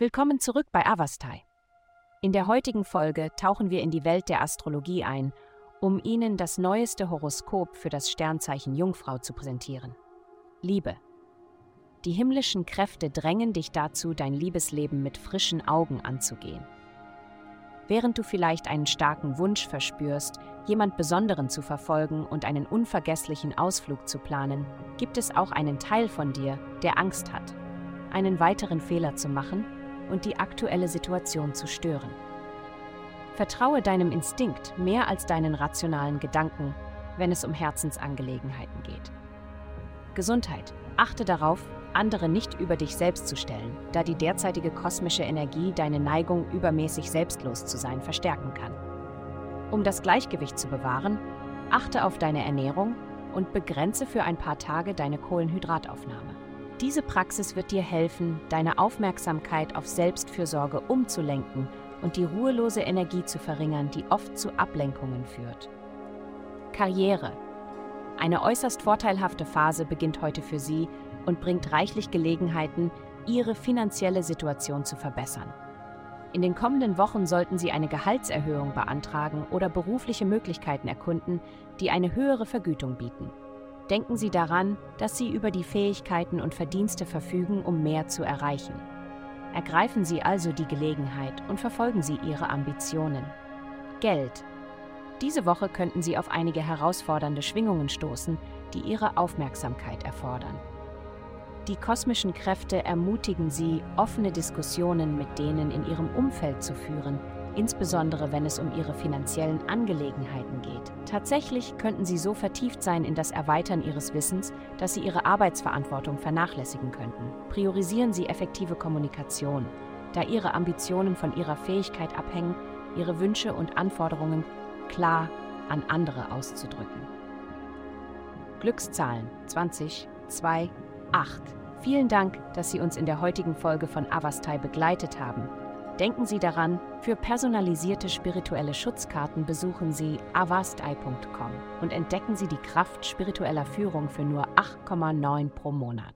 Willkommen zurück bei Avastai. In der heutigen Folge tauchen wir in die Welt der Astrologie ein, um Ihnen das neueste Horoskop für das Sternzeichen Jungfrau zu präsentieren. Liebe. Die himmlischen Kräfte drängen dich dazu, dein Liebesleben mit frischen Augen anzugehen. Während du vielleicht einen starken Wunsch verspürst, jemand Besonderen zu verfolgen und einen unvergesslichen Ausflug zu planen, gibt es auch einen Teil von dir, der Angst hat, einen weiteren Fehler zu machen und die aktuelle Situation zu stören. Vertraue deinem Instinkt mehr als deinen rationalen Gedanken, wenn es um Herzensangelegenheiten geht. Gesundheit. Achte darauf, andere nicht über dich selbst zu stellen, da die derzeitige kosmische Energie deine Neigung, übermäßig selbstlos zu sein, verstärken kann. Um das Gleichgewicht zu bewahren, achte auf deine Ernährung und begrenze für ein paar Tage deine Kohlenhydrataufnahme. Diese Praxis wird dir helfen, deine Aufmerksamkeit auf Selbstfürsorge umzulenken und die ruhelose Energie zu verringern, die oft zu Ablenkungen führt. Karriere. Eine äußerst vorteilhafte Phase beginnt heute für Sie und bringt reichlich Gelegenheiten, Ihre finanzielle Situation zu verbessern. In den kommenden Wochen sollten Sie eine Gehaltserhöhung beantragen oder berufliche Möglichkeiten erkunden, die eine höhere Vergütung bieten. Denken Sie daran, dass Sie über die Fähigkeiten und Verdienste verfügen, um mehr zu erreichen. Ergreifen Sie also die Gelegenheit und verfolgen Sie Ihre Ambitionen. Geld. Diese Woche könnten Sie auf einige herausfordernde Schwingungen stoßen, die Ihre Aufmerksamkeit erfordern. Die kosmischen Kräfte ermutigen Sie, offene Diskussionen mit denen in Ihrem Umfeld zu führen, insbesondere wenn es um Ihre finanziellen Angelegenheiten geht. Tatsächlich könnten Sie so vertieft sein in das Erweitern Ihres Wissens, dass Sie Ihre Arbeitsverantwortung vernachlässigen könnten. Priorisieren Sie effektive Kommunikation, da Ihre Ambitionen von Ihrer Fähigkeit abhängen, Ihre Wünsche und Anforderungen klar an andere auszudrücken. Glückszahlen 20, 2, 8. Vielen Dank, dass Sie uns in der heutigen Folge von Avastai begleitet haben. Denken Sie daran, für personalisierte spirituelle Schutzkarten besuchen Sie avastai.com und entdecken Sie die Kraft spiritueller Führung für nur 8,9 pro Monat.